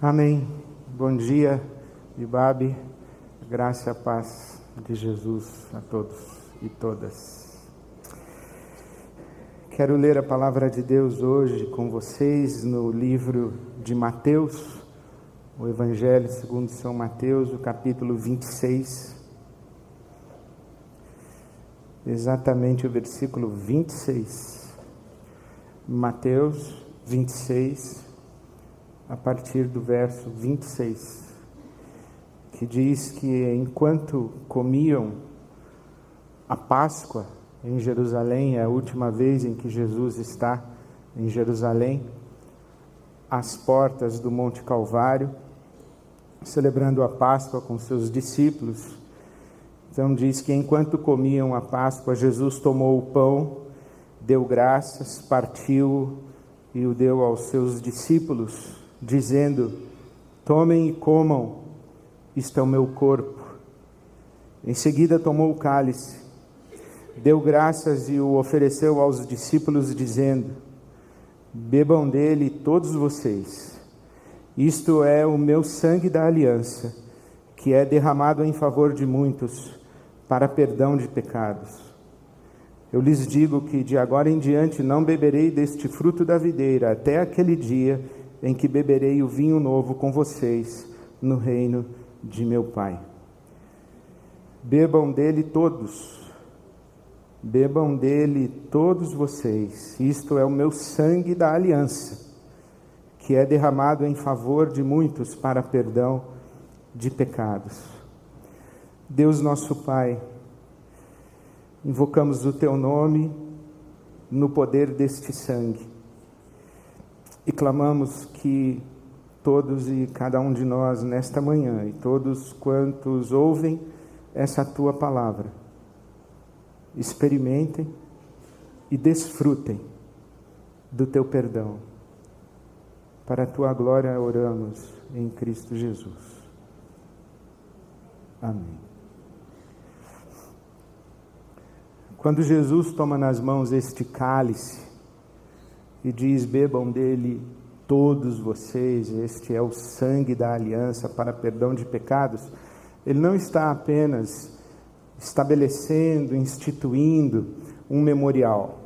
Amém. Bom dia, Ibabe. Graça e paz de Jesus a todos e todas. Quero ler a palavra de Deus hoje com vocês no livro de Mateus, o Evangelho segundo São Mateus, o capítulo 26. Exatamente o versículo 26. Mateus 26 a partir do verso 26, que diz que enquanto comiam a Páscoa em Jerusalém, é a última vez em que Jesus está em Jerusalém, às portas do Monte Calvário, celebrando a Páscoa com seus discípulos. Então diz que enquanto comiam a Páscoa, Jesus tomou o pão, deu graças, partiu e o deu aos seus discípulos dizendo: Tomem e comam, isto é o meu corpo. Em seguida tomou o cálice, deu graças e o ofereceu aos discípulos, dizendo: Bebam dele todos vocês. Isto é o meu sangue da aliança, que é derramado em favor de muitos, para perdão de pecados. Eu lhes digo que de agora em diante não beberei deste fruto da videira, até aquele dia em que beberei o vinho novo com vocês no reino de meu Pai. Bebam dele todos, bebam dele todos vocês, isto é o meu sangue da aliança, que é derramado em favor de muitos para perdão de pecados. Deus nosso Pai, invocamos o teu nome no poder deste sangue e clamamos que todos e cada um de nós nesta manhã e todos quantos ouvem essa tua palavra experimentem e desfrutem do teu perdão. Para a tua glória oramos em Cristo Jesus. Amém. Quando Jesus toma nas mãos este cálice, e diz: Bebam dele todos vocês, este é o sangue da aliança para perdão de pecados. Ele não está apenas estabelecendo, instituindo um memorial,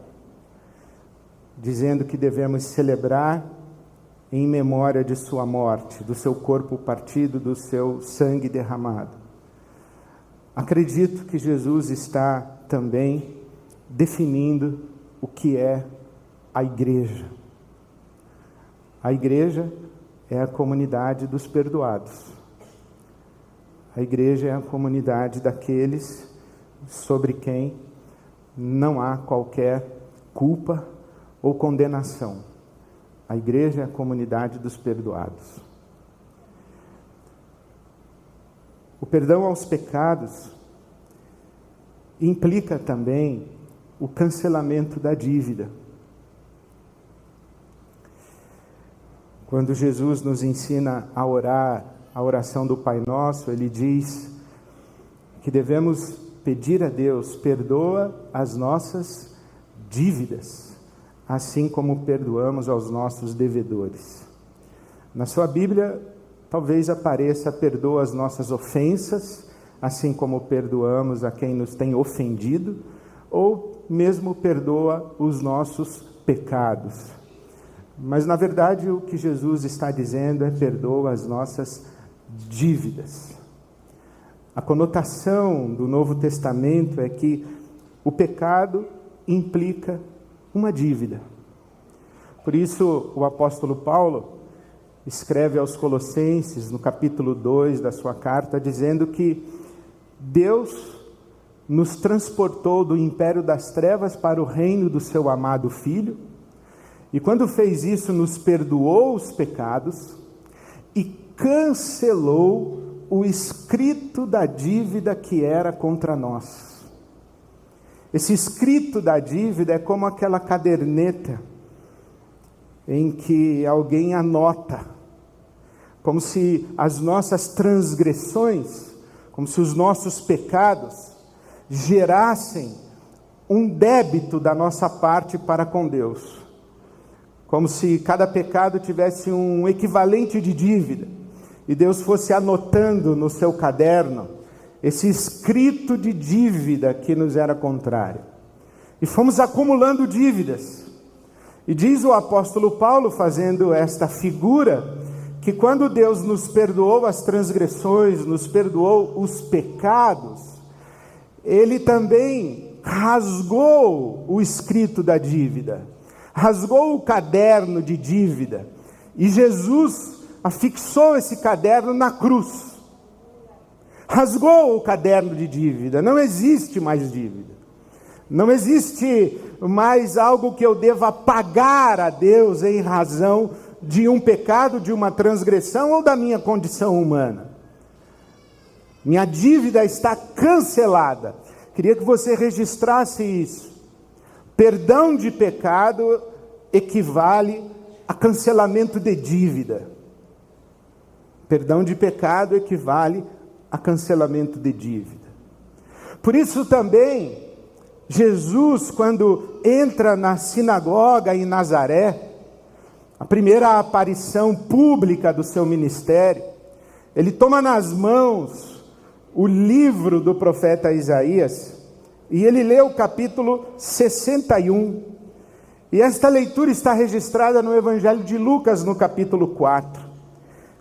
dizendo que devemos celebrar em memória de sua morte, do seu corpo partido, do seu sangue derramado. Acredito que Jesus está também definindo o que é a igreja. A igreja é a comunidade dos perdoados. A igreja é a comunidade daqueles sobre quem não há qualquer culpa ou condenação. A igreja é a comunidade dos perdoados. O perdão aos pecados implica também o cancelamento da dívida. Quando Jesus nos ensina a orar a oração do Pai Nosso, ele diz que devemos pedir a Deus: perdoa as nossas dívidas, assim como perdoamos aos nossos devedores. Na sua Bíblia, talvez apareça: perdoa as nossas ofensas, assim como perdoamos a quem nos tem ofendido, ou mesmo perdoa os nossos pecados. Mas na verdade o que Jesus está dizendo é perdoa as nossas dívidas. A conotação do Novo Testamento é que o pecado implica uma dívida. Por isso o apóstolo Paulo escreve aos Colossenses, no capítulo 2 da sua carta, dizendo que Deus nos transportou do império das trevas para o reino do seu amado Filho e quando fez isso, nos perdoou os pecados e cancelou o escrito da dívida que era contra nós. Esse escrito da dívida é como aquela caderneta em que alguém anota, como se as nossas transgressões, como se os nossos pecados gerassem um débito da nossa parte para com Deus. Como se cada pecado tivesse um equivalente de dívida, e Deus fosse anotando no seu caderno esse escrito de dívida que nos era contrário. E fomos acumulando dívidas. E diz o apóstolo Paulo, fazendo esta figura, que quando Deus nos perdoou as transgressões, nos perdoou os pecados, Ele também rasgou o escrito da dívida, rasgou o caderno de dívida, e Jesus afixou esse caderno na cruz. Rasgou o caderno de dívida, não existe mais dívida. Não existe mais algo que eu deva pagar a Deus em razão de um pecado, de uma transgressão ou da minha condição humana. Minha dívida está cancelada. Queria que você registrasse isso. Perdão de pecado equivale a cancelamento de dívida. Perdão de pecado equivale a cancelamento de dívida. Por isso também, Jesus, quando entra na sinagoga em Nazaré, a primeira aparição pública do seu ministério, ele toma nas mãos o livro do profeta Isaías e ele lê o capítulo 61. E esta leitura está registrada no Evangelho de Lucas, no capítulo 4.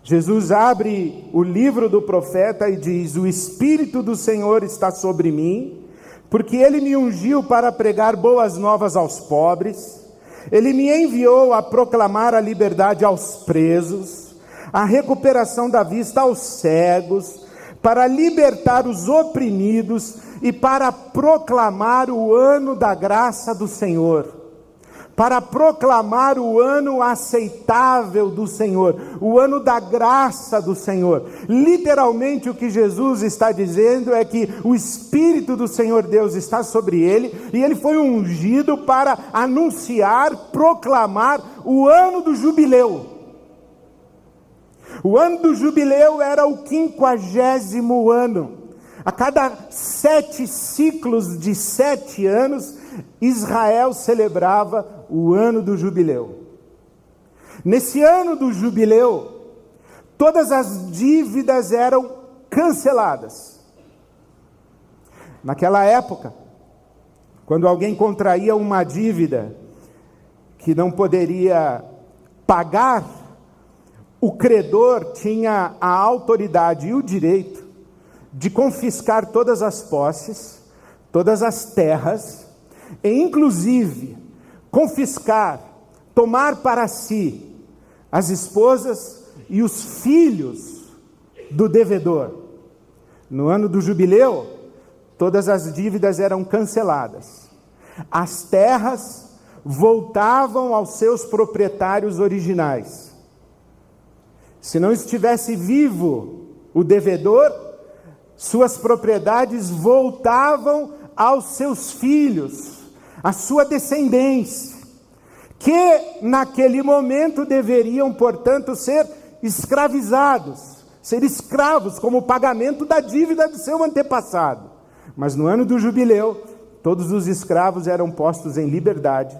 Jesus abre o livro do profeta e diz: O Espírito do Senhor está sobre mim, porque ele me ungiu para pregar boas novas aos pobres ele me enviou a proclamar a liberdade aos presos, a recuperação da vista aos cegos, para libertar os oprimidos e para proclamar o ano da graça do Senhor para proclamar o ano aceitável do Senhor, o ano da graça do Senhor. Literalmente, o que Jesus está dizendo é que o Espírito do Senhor Deus está sobre ele e ele foi ungido para anunciar, proclamar o ano do jubileu. O ano do jubileu era o quinquagésimo ano. A cada sete ciclos de sete anos, Israel celebrava o ano do jubileu. Nesse ano do jubileu, todas as dívidas eram canceladas. Naquela época, quando alguém contraía uma dívida que não poderia pagar, o credor tinha a autoridade e o direito de confiscar todas as posses, todas as terras e inclusive confiscar, tomar para si as esposas e os filhos do devedor. No ano do jubileu, todas as dívidas eram canceladas. As terras voltavam aos seus proprietários originais. Se não estivesse vivo o devedor, suas propriedades voltavam aos seus filhos, a sua descendência, que naquele momento deveriam, portanto, ser escravizados, ser escravos como pagamento da dívida do seu antepassado. Mas no ano do jubileu, todos os escravos eram postos em liberdade,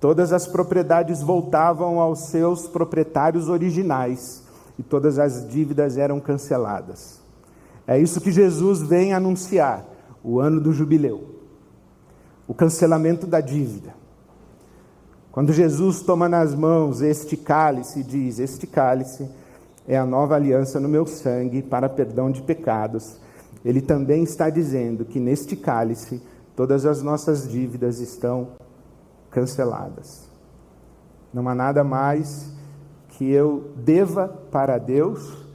todas as propriedades voltavam aos seus proprietários originais e todas as dívidas eram canceladas. É isso que Jesus vem anunciar, o ano do jubileu o cancelamento da dívida. Quando Jesus toma nas mãos este cálice e diz: Este cálice é a nova aliança no meu sangue para perdão de pecados, ele também está dizendo que neste cálice todas as nossas dívidas estão canceladas. Não há nada mais que eu deva para Deus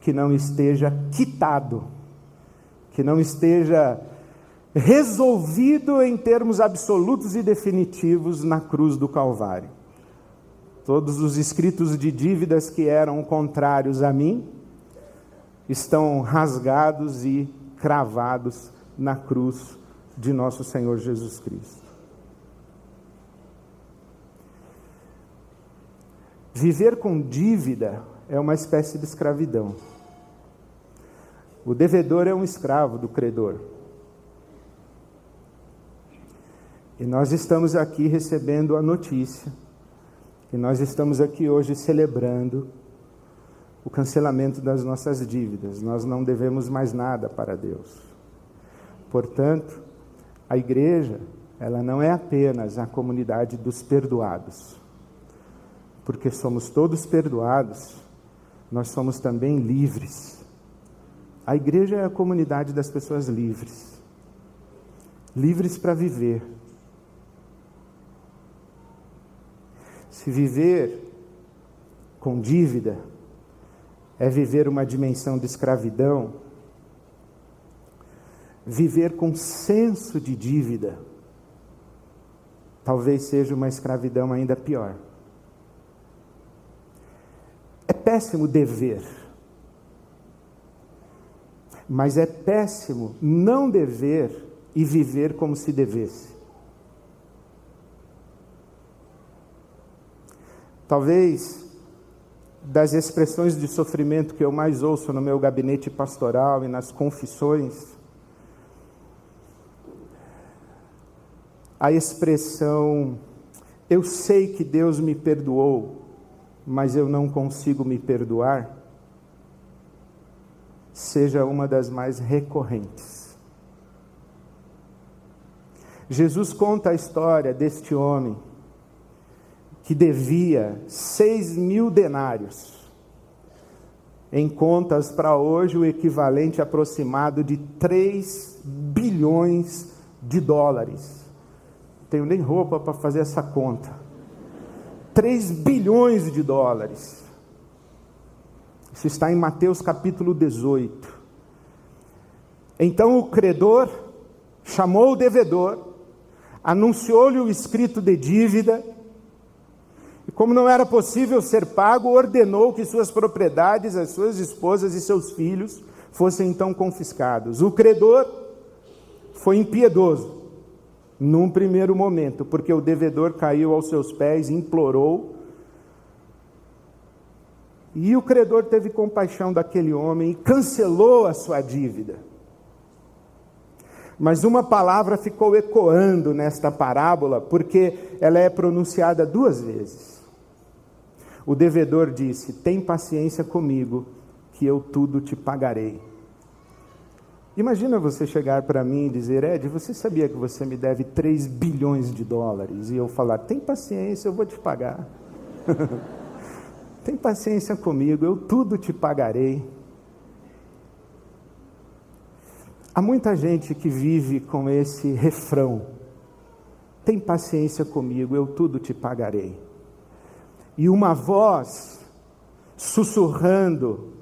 que não esteja quitado, que não esteja resolvido em termos absolutos e definitivos na cruz do Calvário. Todos os escritos de dívidas que eram contrários a mim estão rasgados e cravados na cruz de nosso Senhor Jesus Cristo. Viver com dívida é uma espécie de escravidão. O devedor é um escravo do credor. E nós estamos aqui recebendo a notícia E nós estamos aqui hoje celebrando o cancelamento das nossas dívidas. Nós não devemos mais nada para Deus. Portanto, a igreja, ela não é apenas a comunidade dos perdoados. Porque somos todos perdoados, nós somos também livres. A igreja é a comunidade das pessoas livres. Livres para viver. Se viver com dívida, é viver uma dimensão de escravidão, viver com senso de dívida, talvez seja uma escravidão ainda pior. É péssimo dever, mas é péssimo não dever e viver como se devesse. Talvez das expressões de sofrimento que eu mais ouço no meu gabinete pastoral e nas confissões, a expressão eu sei que Deus me perdoou, mas eu não consigo me perdoar, seja uma das mais recorrentes. Jesus conta a história deste homem que devia seis mil denários, em contas para hoje o equivalente aproximado de 3 bilhões de dólares. Não tenho nem roupa para fazer essa conta. 3 bilhões de dólares. Isso está em Mateus capítulo 18. Então o credor chamou o devedor, anunciou-lhe o escrito de dívida, e como não era possível ser pago, ordenou que suas propriedades, as suas esposas e seus filhos fossem então confiscados. O credor foi impiedoso num primeiro momento, porque o devedor caiu aos seus pés, implorou. E o credor teve compaixão daquele homem e cancelou a sua dívida. Mas uma palavra ficou ecoando nesta parábola, porque ela é pronunciada duas vezes. O devedor disse: Tem paciência comigo, que eu tudo te pagarei. Imagina você chegar para mim e dizer: Ed, você sabia que você me deve 3 bilhões de dólares? E eu falar: Tem paciência, eu vou te pagar. Tem paciência comigo, eu tudo te pagarei. Há muita gente que vive com esse refrão: Tem paciência comigo, eu tudo te pagarei e uma voz sussurrando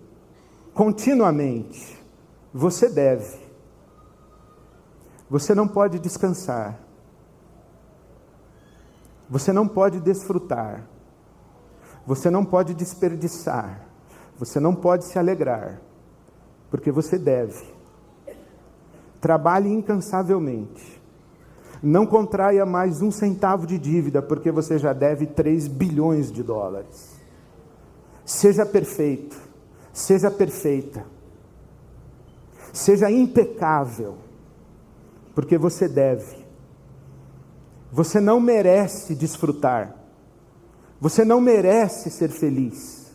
continuamente: Você deve, você não pode descansar, você não pode desfrutar, você não pode desperdiçar, você não pode se alegrar, porque você deve. Trabalhe incansavelmente. Não contraia mais um centavo de dívida, porque você já deve 3 bilhões de dólares. Seja perfeito, seja perfeita, seja impecável, porque você deve. Você não merece desfrutar, você não merece ser feliz.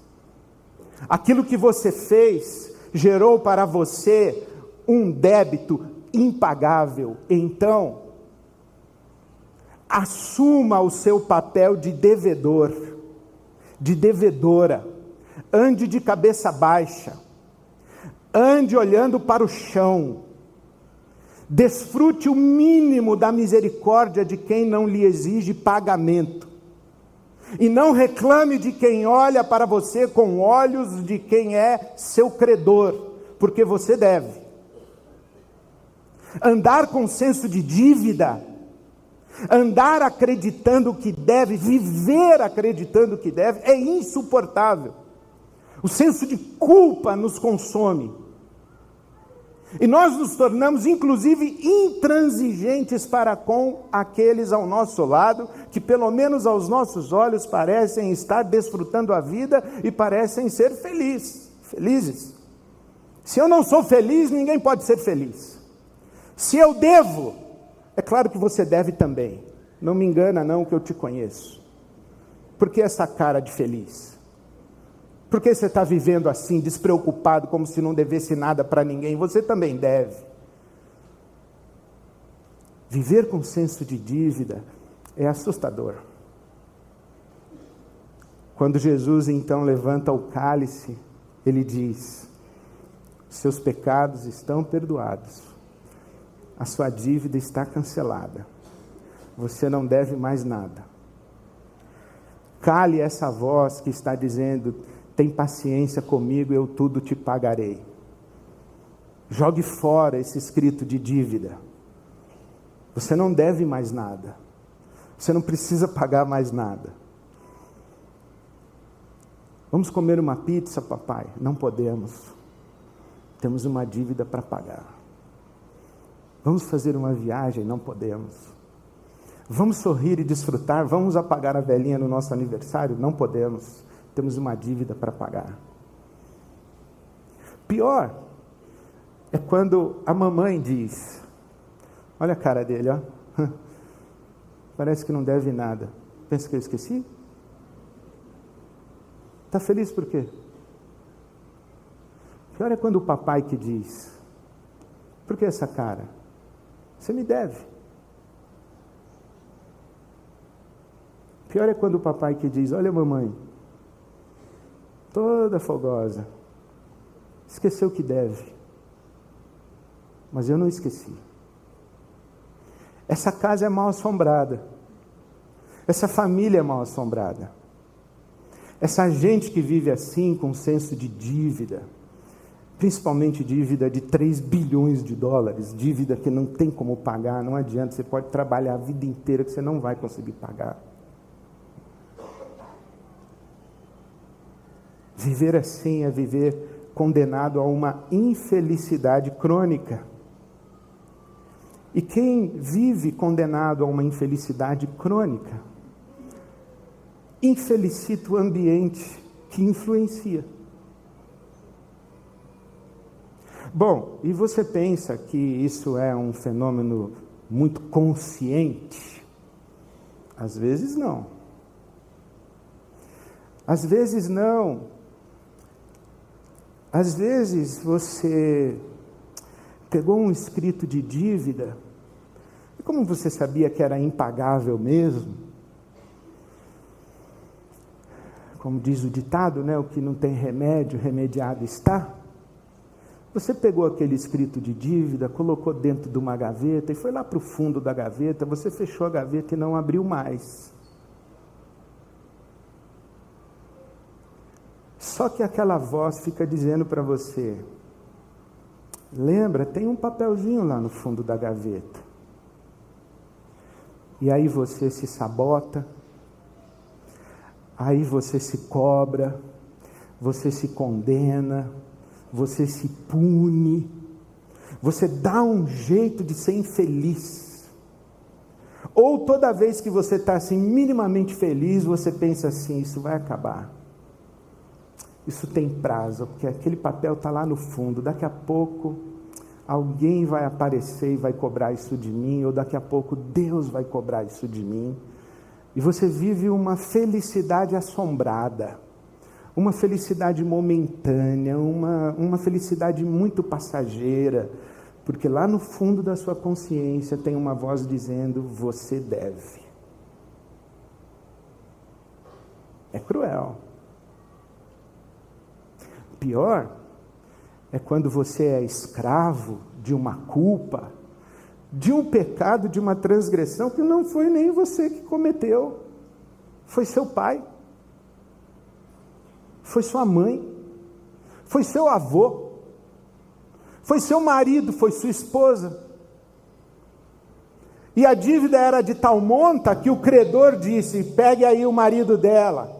Aquilo que você fez gerou para você um débito impagável, então, assuma o seu papel de devedor, de devedora, ande de cabeça baixa, ande olhando para o chão, desfrute o mínimo da misericórdia de quem não lhe exige pagamento, e não reclame de quem olha para você com olhos de quem é seu credor, porque você deve. Andar com senso de dívida Andar acreditando que deve, viver acreditando que deve, é insuportável. O senso de culpa nos consome. E nós nos tornamos, inclusive, intransigentes para com aqueles ao nosso lado, que, pelo menos aos nossos olhos, parecem estar desfrutando a vida e parecem ser felizes. felizes. Se eu não sou feliz, ninguém pode ser feliz. Se eu devo, é claro que você deve também. Não me engana, não, que eu te conheço. Por que essa cara de feliz? Por que você está vivendo assim, despreocupado, como se não devesse nada para ninguém? Você também deve. Viver com senso de dívida é assustador. Quando Jesus então levanta o cálice, ele diz: Seus pecados estão perdoados, a sua dívida está cancelada, você não deve mais nada. Cale essa voz que está dizendo: Tem paciência comigo, eu tudo te pagarei. Jogue fora esse escrito de dívida. Você não deve mais nada. Você não precisa pagar mais nada. Vamos comer uma pizza, papai? Não podemos. Temos uma dívida para pagar. Vamos fazer uma viagem? Não podemos. Vamos sorrir e desfrutar? Vamos apagar a velhinha no nosso aniversário? Não podemos. Temos uma dívida para pagar. Pior é quando a mamãe diz: Olha a cara dele, ó. Parece que não deve nada. Pensa que eu esqueci? Está feliz por quê? Pior é quando o papai que diz: Por que essa cara? Você me deve. Pior é quando o papai que diz: Olha, mamãe, toda fogosa, esqueceu que deve. Mas eu não esqueci. Essa casa é mal assombrada. Essa família é mal assombrada. Essa gente que vive assim, com um senso de dívida, principalmente dívida de 3 bilhões de dólares, dívida que não tem como pagar, não adianta, você pode trabalhar a vida inteira que você não vai conseguir pagar. Viver assim é viver condenado a uma infelicidade crônica. E quem vive condenado a uma infelicidade crônica, infelicita o ambiente que influencia. Bom, e você pensa que isso é um fenômeno muito consciente? Às vezes não. Às vezes não. Às vezes você pegou um escrito de dívida, e como você sabia que era impagável mesmo, como diz o ditado, né, o que não tem remédio, remediado está. Você pegou aquele escrito de dívida, colocou dentro de uma gaveta e foi lá para o fundo da gaveta, você fechou a gaveta e não abriu mais. Só que aquela voz fica dizendo para você: lembra, tem um papelzinho lá no fundo da gaveta. E aí você se sabota, aí você se cobra, você se condena, você se pune, você dá um jeito de ser infeliz. Ou toda vez que você está assim minimamente feliz, você pensa assim: isso vai acabar. Isso tem prazo, porque aquele papel está lá no fundo. Daqui a pouco alguém vai aparecer e vai cobrar isso de mim, ou daqui a pouco Deus vai cobrar isso de mim. E você vive uma felicidade assombrada, uma felicidade momentânea, uma, uma felicidade muito passageira, porque lá no fundo da sua consciência tem uma voz dizendo: você deve. É cruel. Pior é quando você é escravo de uma culpa de um pecado, de uma transgressão que não foi nem você que cometeu, foi seu pai, foi sua mãe, foi seu avô, foi seu marido, foi sua esposa. E a dívida era de tal monta que o credor disse: pegue aí o marido dela,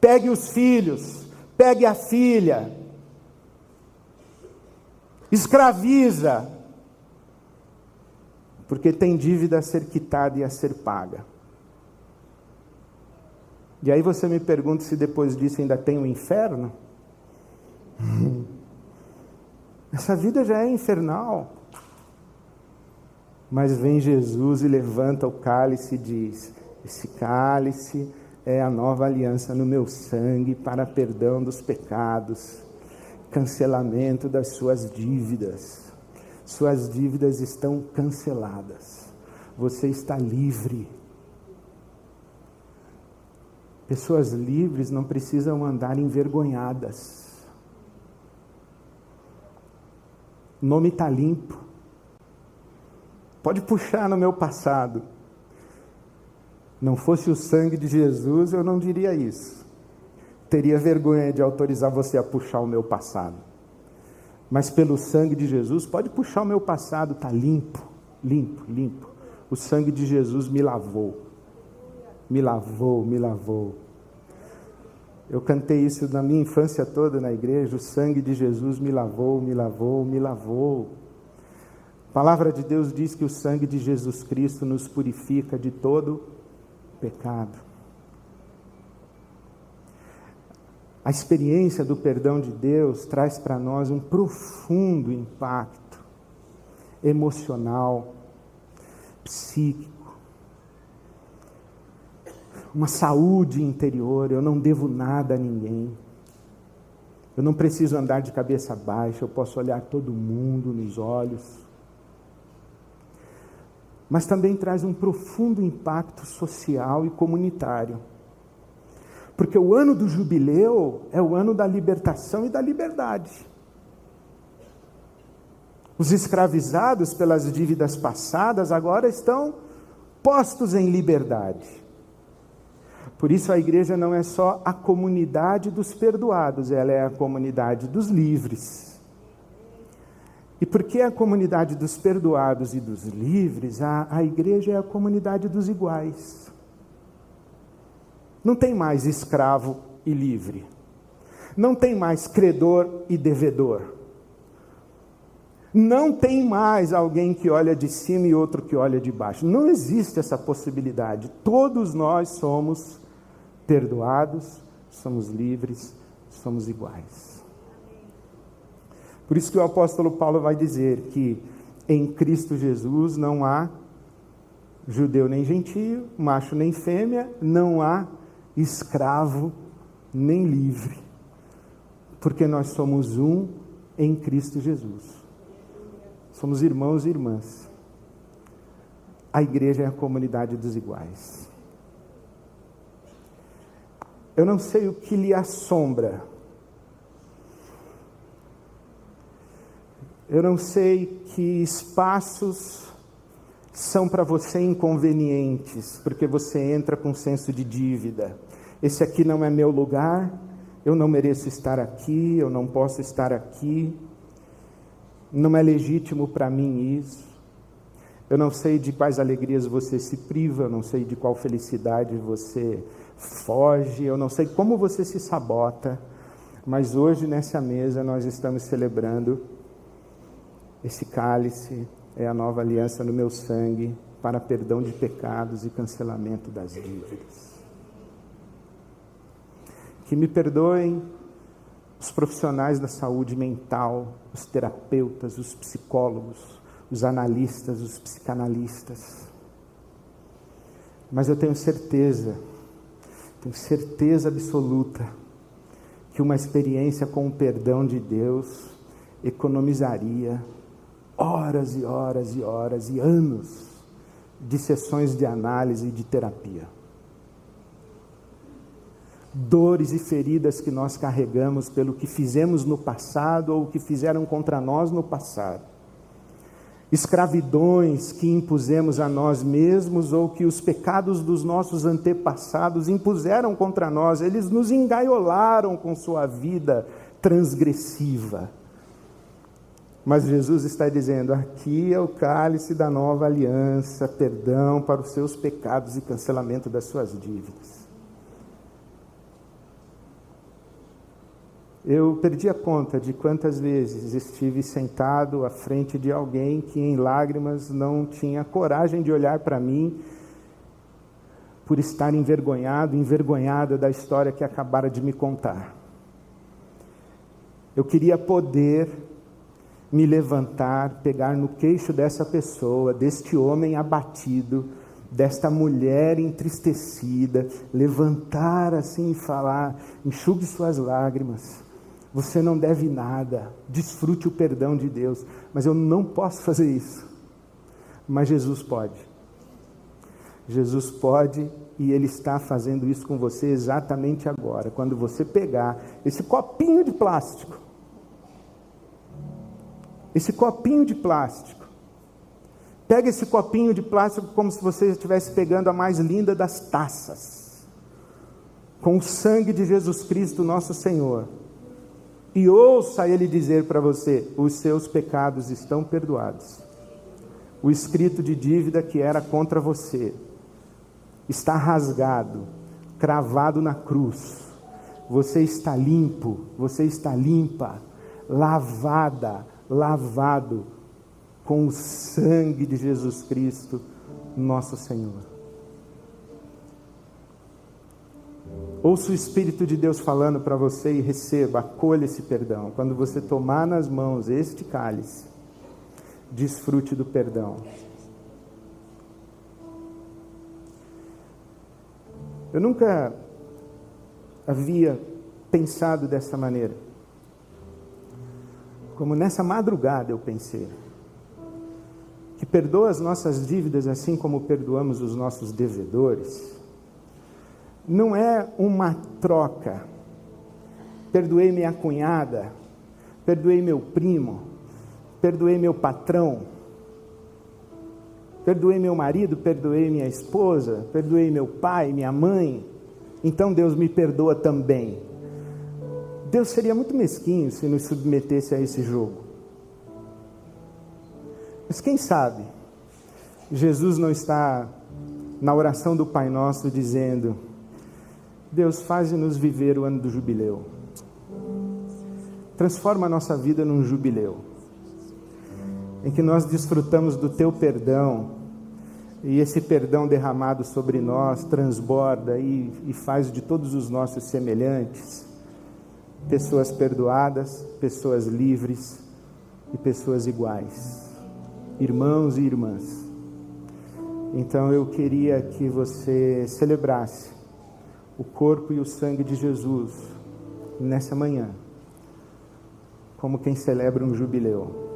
pegue os filhos, pegue a filha, escraviza, porque tem dívida a ser quitada e a ser paga. E aí você me pergunta se depois disso ainda tem o um inferno? Essa vida já é infernal. Mas vem Jesus e levanta o cálice e diz: Esse cálice é a nova aliança no meu sangue para perdão dos pecados, cancelamento das suas dívidas. Suas dívidas estão canceladas. Você está livre. Pessoas livres não precisam andar envergonhadas. O nome está limpo. Pode puxar no meu passado. Não fosse o sangue de Jesus, eu não diria isso. Teria vergonha de autorizar você a puxar o meu passado. Mas pelo sangue de Jesus, pode puxar o meu passado, está limpo, limpo, limpo. O sangue de Jesus me lavou. Me lavou, me lavou. Eu cantei isso na minha infância toda na igreja. O sangue de Jesus me lavou, me lavou, me lavou. A palavra de Deus diz que o sangue de Jesus Cristo nos purifica de todo pecado. A experiência do perdão de Deus traz para nós um profundo impacto emocional, psíquico, uma saúde interior. Eu não devo nada a ninguém. Eu não preciso andar de cabeça baixa, eu posso olhar todo mundo nos olhos mas também traz um profundo impacto social e comunitário. Porque o ano do jubileu é o ano da libertação e da liberdade. Os escravizados pelas dívidas passadas agora estão postos em liberdade. Por isso a igreja não é só a comunidade dos perdoados, ela é a comunidade dos livres. E porque a comunidade dos perdoados e dos livres, a, a igreja é a comunidade dos iguais. Não tem mais escravo e livre. Não tem mais credor e devedor. Não tem mais alguém que olha de cima e outro que olha de baixo. Não existe essa possibilidade. Todos nós somos perdoados, somos livres, somos iguais. Por isso que o apóstolo Paulo vai dizer que em Cristo Jesus não há judeu nem gentio, macho nem fêmea, não há escravo nem livre, porque nós somos um em Cristo Jesus. Somos irmãos e irmãs. A igreja é a comunidade dos iguais. Eu não sei o que lhe assombra Eu não sei que espaços são para você inconvenientes, porque você entra com senso de dívida. Esse aqui não é meu lugar, eu não mereço estar aqui, eu não posso estar aqui, não é legítimo para mim isso. Eu não sei de quais alegrias você se priva, eu não sei de qual felicidade você foge, eu não sei como você se sabota, mas hoje nessa mesa nós estamos celebrando esse cálice é a nova aliança no meu sangue para perdão de pecados e cancelamento das dívidas. Que me perdoem os profissionais da saúde mental, os terapeutas, os psicólogos, os analistas, os psicanalistas. Mas eu tenho certeza, tenho certeza absoluta, que uma experiência com o perdão de Deus economizaria horas e horas e horas e anos de sessões de análise e de terapia. Dores e feridas que nós carregamos pelo que fizemos no passado ou o que fizeram contra nós no passado. Escravidões que impusemos a nós mesmos ou que os pecados dos nossos antepassados impuseram contra nós, eles nos engaiolaram com sua vida transgressiva mas Jesus está dizendo: aqui é o cálice da nova aliança, perdão para os seus pecados e cancelamento das suas dívidas. Eu perdi a conta de quantas vezes estive sentado à frente de alguém que, em lágrimas, não tinha coragem de olhar para mim por estar envergonhado, envergonhada da história que acabara de me contar. Eu queria poder me levantar, pegar no queixo dessa pessoa, deste homem abatido, desta mulher entristecida, levantar assim e falar: enxugue suas lágrimas, você não deve nada, desfrute o perdão de Deus, mas eu não posso fazer isso. Mas Jesus pode. Jesus pode e Ele está fazendo isso com você exatamente agora, quando você pegar esse copinho de plástico, esse copinho de plástico, Pega esse copinho de plástico como se você estivesse pegando a mais linda das taças, com o sangue de Jesus Cristo, nosso Senhor, e ouça Ele dizer para você: os seus pecados estão perdoados. O escrito de dívida que era contra você está rasgado, cravado na cruz. Você está limpo, você está limpa, lavada, lavado com o sangue de Jesus Cristo, nosso Senhor. Ouça o Espírito de Deus falando para você e receba, acolha esse perdão. Quando você tomar nas mãos este cálice, desfrute do perdão. Eu nunca havia pensado dessa maneira. Como nessa madrugada eu pensei. Que perdoa as nossas dívidas assim como perdoamos os nossos devedores, não é uma troca. Perdoei minha cunhada, perdoei meu primo, perdoei meu patrão, perdoei meu marido, perdoei minha esposa, perdoei meu pai, minha mãe, então Deus me perdoa também. Deus seria muito mesquinho se nos submetesse a esse jogo. Mas quem sabe, Jesus não está na oração do Pai Nosso dizendo: Deus, faz-nos viver o ano do jubileu. Transforma a nossa vida num jubileu, em que nós desfrutamos do teu perdão, e esse perdão derramado sobre nós transborda e, e faz de todos os nossos semelhantes pessoas perdoadas, pessoas livres e pessoas iguais irmãos e irmãs. Então eu queria que você celebrasse o corpo e o sangue de Jesus nessa manhã, como quem celebra um jubileu.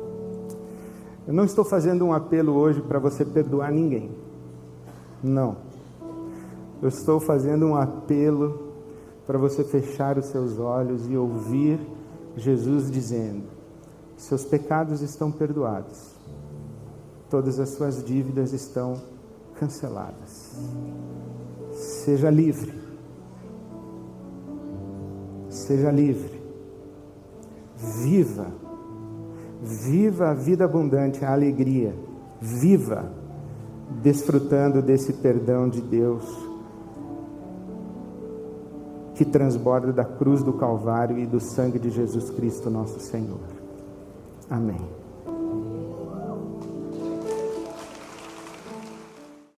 Eu não estou fazendo um apelo hoje para você perdoar ninguém. Não. Eu estou fazendo um apelo para você fechar os seus olhos e ouvir Jesus dizendo: Seus pecados estão perdoados todas as suas dívidas estão canceladas. Seja livre. Seja livre. Viva. Viva a vida abundante, a alegria. Viva desfrutando desse perdão de Deus que transborda da cruz do Calvário e do sangue de Jesus Cristo, nosso Senhor. Amém.